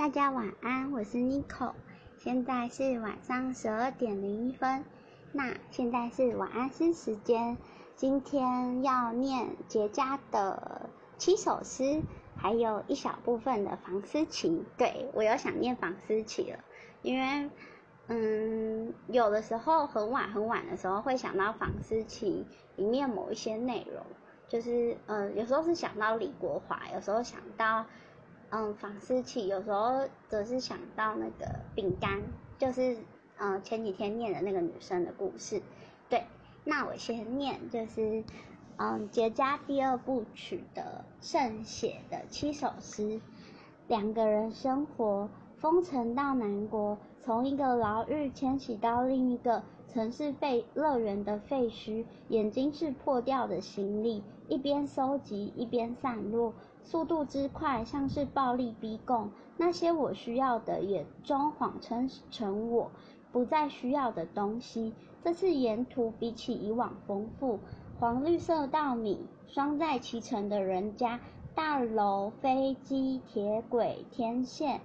大家晚安，我是 Nico，现在是晚上十二点零一分。那现在是晚安诗时间，今天要念杰家的七首诗，还有一小部分的房思琪。对我有想念房思琪了，因为嗯，有的时候很晚很晚的时候会想到房思琪里面某一些内容，就是嗯，有时候是想到李国华，有时候想到。嗯，房思琪有时候则是想到那个饼干，就是嗯前几天念的那个女生的故事。对，那我先念，就是嗯杰家第二部曲的圣写的七首诗。两个人生活，风尘到南国，从一个牢狱迁徙到另一个城市废乐园的废墟，眼睛是破掉的行李，一边收集一边散落。速度之快，像是暴力逼供。那些我需要的，也终谎称成我不再需要的东西。这次沿途比起以往丰富，黄绿色稻米，双在其成的人家，大楼、飞机、铁轨、天线。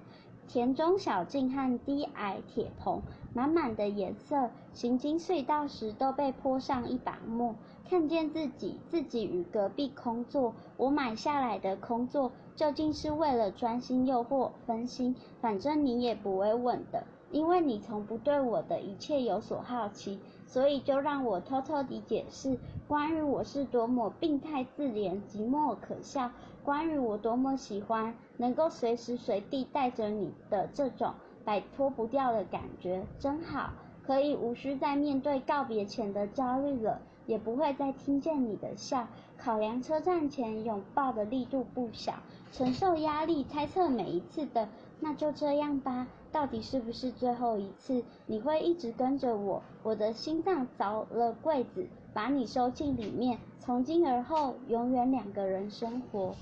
田中小径和低矮铁棚，满满的颜色。行经隧道时都被泼上一把墨。看见自己，自己与隔壁空座。我买下来的空座，究竟是为了专心诱惑分心？反正你也不会问的，因为你从不对我的一切有所好奇。所以就让我偷偷地解释，关于我是多么病态自怜、寂寞可笑，关于我多么喜欢能够随时随地带着你的这种摆脱不掉的感觉，真好，可以无需再面对告别前的焦虑了，也不会再听见你的笑。考量车站前拥抱的力度不小，承受压力，猜测每一次的。那就这样吧，到底是不是最后一次？你会一直跟着我，我的心脏凿了柜子，把你收进里面。从今而后，永远两个人生活。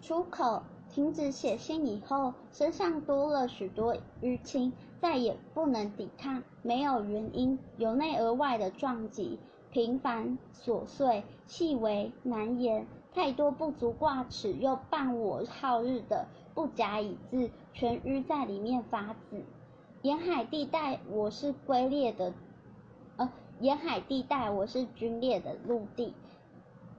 出口停止写信以后，身上多了许多淤青，再也不能抵抗，没有原因，由内而外的撞击，平凡琐碎，细微难言。太多不足挂齿又伴我好日的不假以字，全淤在里面发紫。沿海地带我是龟裂的，呃，沿海地带我是龟裂的陆地。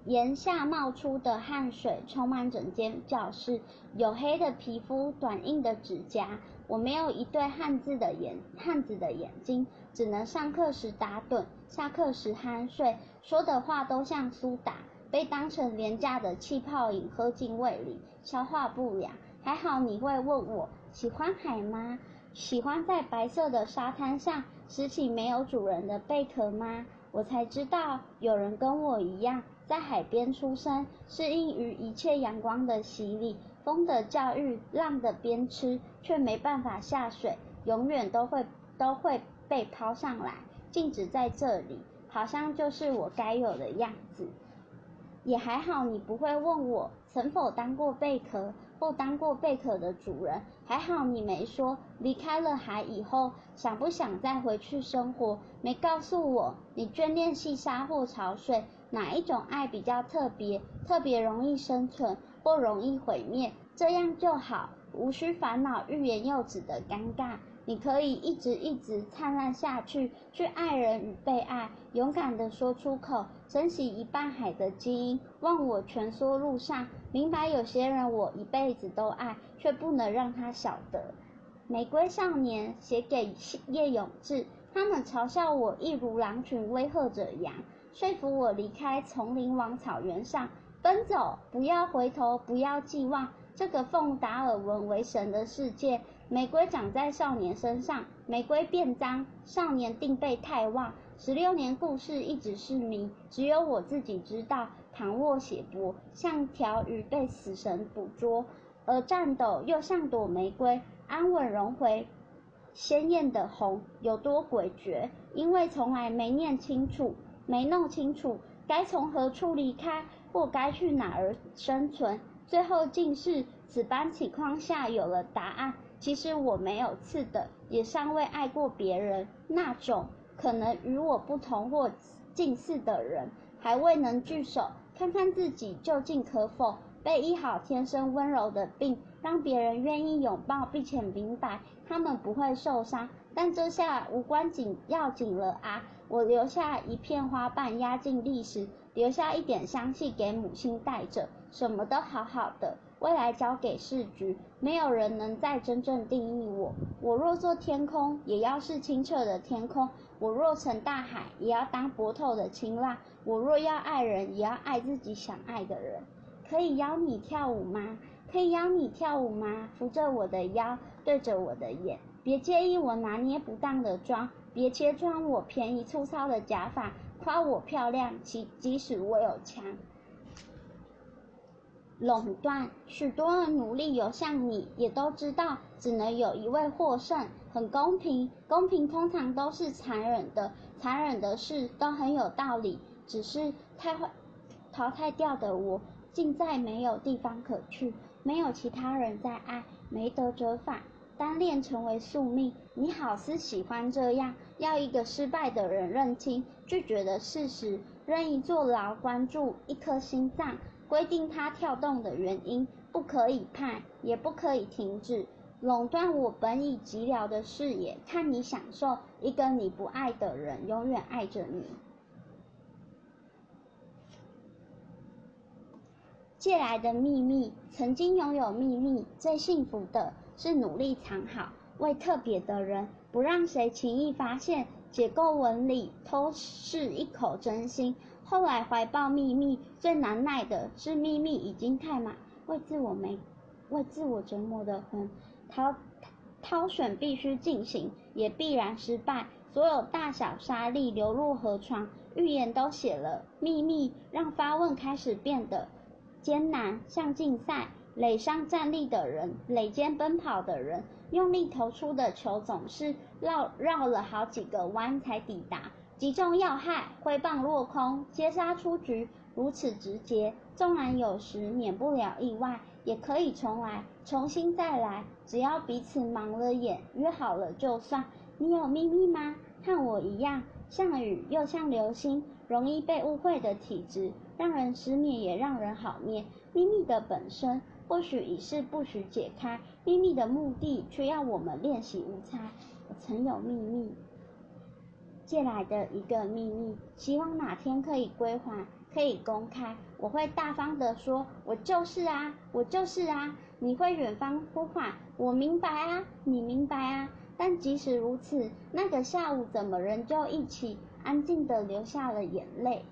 檐下冒出的汗水充满整间教室，黝黑的皮肤，短硬的指甲。我没有一对汉字的眼，汉子的眼睛，只能上课时打盹，下课时酣睡，说的话都像苏打。被当成廉价的气泡饮喝进胃里，消化不良。还好你会问我喜欢海吗？喜欢在白色的沙滩上拾起没有主人的贝壳吗？我才知道有人跟我一样在海边出生，适应于一切阳光的洗礼、风的教育、浪的鞭笞，却没办法下水，永远都会都会被抛上来，静止在这里，好像就是我该有的样子。也还好，你不会问我曾否当过贝壳或当过贝壳的主人。还好你没说离开了海以后想不想再回去生活，没告诉我你眷恋细沙或潮水，哪一种爱比较特别，特别容易生存或容易毁灭，这样就好，无需烦恼欲言又止的尴尬。你可以一直一直灿烂下去，去爱人与被爱，勇敢地说出口，珍惜一半海的基因，忘我蜷缩路上，明白有些人我一辈子都爱，却不能让他晓得。玫瑰少年写给叶永志，他们嘲笑我一如狼群威吓着羊，说服我离开丛林往草原上奔走，不要回头，不要寄望。这个奉达尔文为神的世界，玫瑰长在少年身上，玫瑰变脏，少年定被太忘。十六年故事一直是谜，只有我自己知道。躺卧血泊，像条鱼被死神捕捉，而颤抖又像朵玫瑰，安稳融回鲜艳的红，有多诡谲？因为从来没念清楚，没弄清楚该从何处离开，或该去哪儿生存。最后竟是此般情况下有了答案。其实我没有刺的，也尚未爱过别人。那种可能与我不同或近似的人，还未能聚首，看看自己究竟可否被医好天生温柔的病，让别人愿意拥抱，并且明白他们不会受伤。但这下无关紧要紧了啊！我留下一片花瓣压进历史，留下一点香气给母亲带着，什么都好好的。未来交给市局，没有人能再真正定义我。我若做天空，也要是清澈的天空；我若成大海，也要当波透的清浪。我若要爱人，也要爱自己想爱的人。可以邀你跳舞吗？可以邀你跳舞吗？扶着我的腰，对着我的眼，别介意我拿捏不当的妆，别揭穿我便宜粗糙的假发，夸我漂亮，即即使我有枪。垄断，许多人努力游向你，也都知道只能有一位获胜，很公平。公平通常都是残忍的，残忍的事都很有道理，只是太坏淘汰掉的我，竟再没有地方可去，没有其他人在爱，没得折返，单恋成为宿命。你好似喜欢这样，要一个失败的人认清拒绝的事实，任意坐牢，关注一颗心脏。规定它跳动的原因，不可以判，也不可以停止，垄断我本已寂寥的视野，看你享受一个你不爱的人永远爱着你。借来的秘密，曾经拥有秘密，最幸福的是努力藏好，为特别的人，不让谁轻易发现，解构纹理，偷是一口真心。后来怀抱秘密最难耐的是秘密已经太满，为自我没为自我折磨的魂，挑挑选必须进行，也必然失败。所有大小沙粒流入河床，预言都写了。秘密让发问开始变得艰难，像竞赛。垒上站立的人，垒间奔跑的人，用力投出的球总是绕绕了好几个弯才抵达。击中要害，挥棒落空，接杀出局，如此直接。纵然有时免不了意外，也可以重来，重新再来。只要彼此盲了眼，约好了就算。你有秘密吗？和我一样，像雨又像流星，容易被误会的体质，让人失眠也让人好眠。秘密的本身或许已是不许解开，秘密的目的却要我们练习无猜。我曾有秘密。借来的一个秘密，希望哪天可以归还，可以公开。我会大方的说，我就是啊，我就是啊。你会远方呼唤，我明白啊，你明白啊。但即使如此，那个下午怎么仍旧一起安静的流下了眼泪？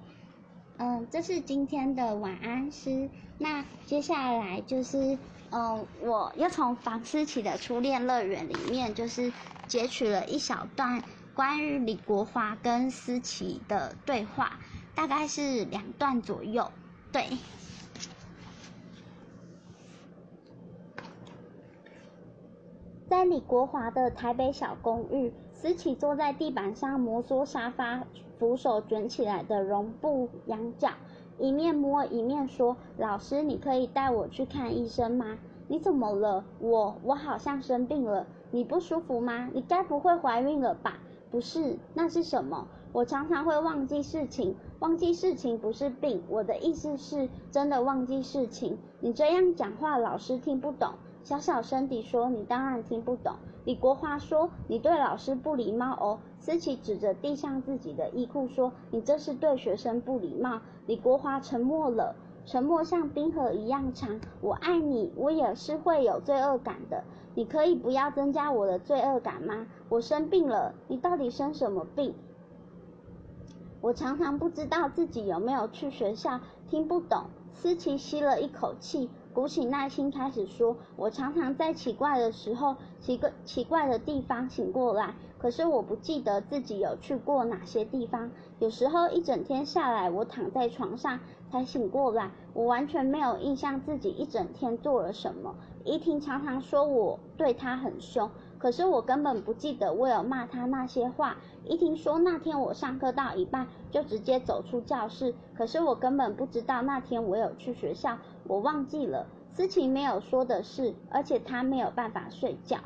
嗯，这是今天的晚安诗。那接下来就是，嗯，我又从房思琪的初恋乐园里面，就是截取了一小段。关于李国华跟思琪的对话，大概是两段左右。对，在李国华的台北小公寓，思琪坐在地板上摩挲沙发扶手卷起来的绒布羊角，一面摸一面说：“老师，你可以带我去看医生吗？你怎么了？我我好像生病了，你不舒服吗？你该不会怀孕了吧？”不是，那是什么？我常常会忘记事情，忘记事情不是病。我的意思是，真的忘记事情。你这样讲话，老师听不懂。小小声地说：“你当然听不懂。”李国华说：“你对老师不礼貌哦。”思琪指着地上自己的衣裤说：“你这是对学生不礼貌。”李国华沉默了，沉默像冰河一样长。我爱你，我也是会有罪恶感的。你可以不要增加我的罪恶感吗？我生病了，你到底生什么病？我常常不知道自己有没有去学校，听不懂。思琪吸了一口气，鼓起耐心开始说：“我常常在奇怪的时候，奇个奇怪的地方醒过来，可是我不记得自己有去过哪些地方。有时候一整天下来，我躺在床上才醒过来，我完全没有印象自己一整天做了什么。”怡婷常常说我对她很凶，可是我根本不记得我有骂她那些话。怡婷说那天我上课到一半就直接走出教室，可是我根本不知道那天我有去学校，我忘记了。思晴没有说的是，而且她没有办法睡觉，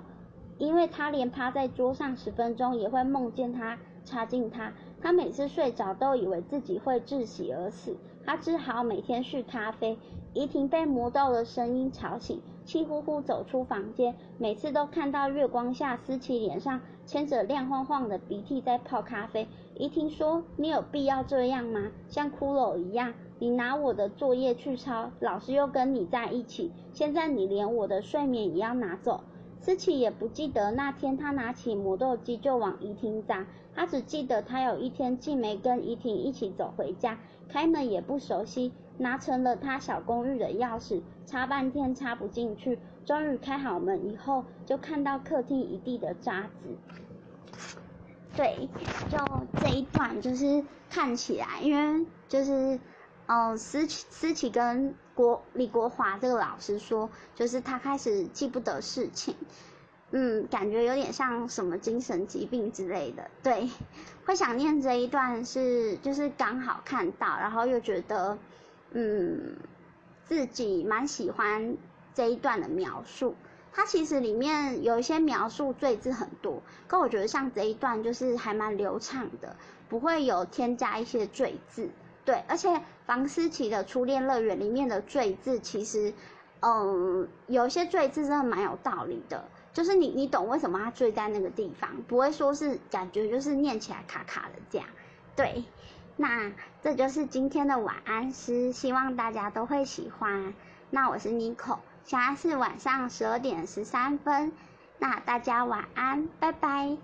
因为她连趴在桌上十分钟也会梦见他插进她。她每次睡着都以为自己会窒息而死，她只好每天续咖啡。怡婷被魔豆的声音吵醒，气呼呼走出房间。每次都看到月光下思琪脸上牵着亮晃晃的鼻涕在泡咖啡。怡婷说：“你有必要这样吗？像骷髅一样？你拿我的作业去抄，老师又跟你在一起，现在你连我的睡眠也要拿走。”思琪也不记得那天他拿起磨豆机就往怡婷砸，他只记得他有一天竟没跟怡婷一起走回家，开门也不熟悉。拿成了他小公寓的钥匙，插半天插不进去，终于开好门以后，就看到客厅一地的渣子。对，就这一段就是看起来，因为就是，嗯，思琪思琪跟国李国华这个老师说，就是他开始记不得事情，嗯，感觉有点像什么精神疾病之类的。对，会想念这一段是就是刚好看到，然后又觉得。嗯，自己蛮喜欢这一段的描述。它其实里面有一些描述赘字很多，可我觉得像这一段就是还蛮流畅的，不会有添加一些赘字。对，而且房思琪的初恋乐园里面的赘字，其实，嗯，有一些赘字真的蛮有道理的，就是你你懂为什么它赘在那个地方，不会说是感觉就是念起来卡卡的这样，对。那这就是今天的晚安诗，希望大家都会喜欢。那我是 Nico，现在是晚上十二点十三分，那大家晚安，拜拜。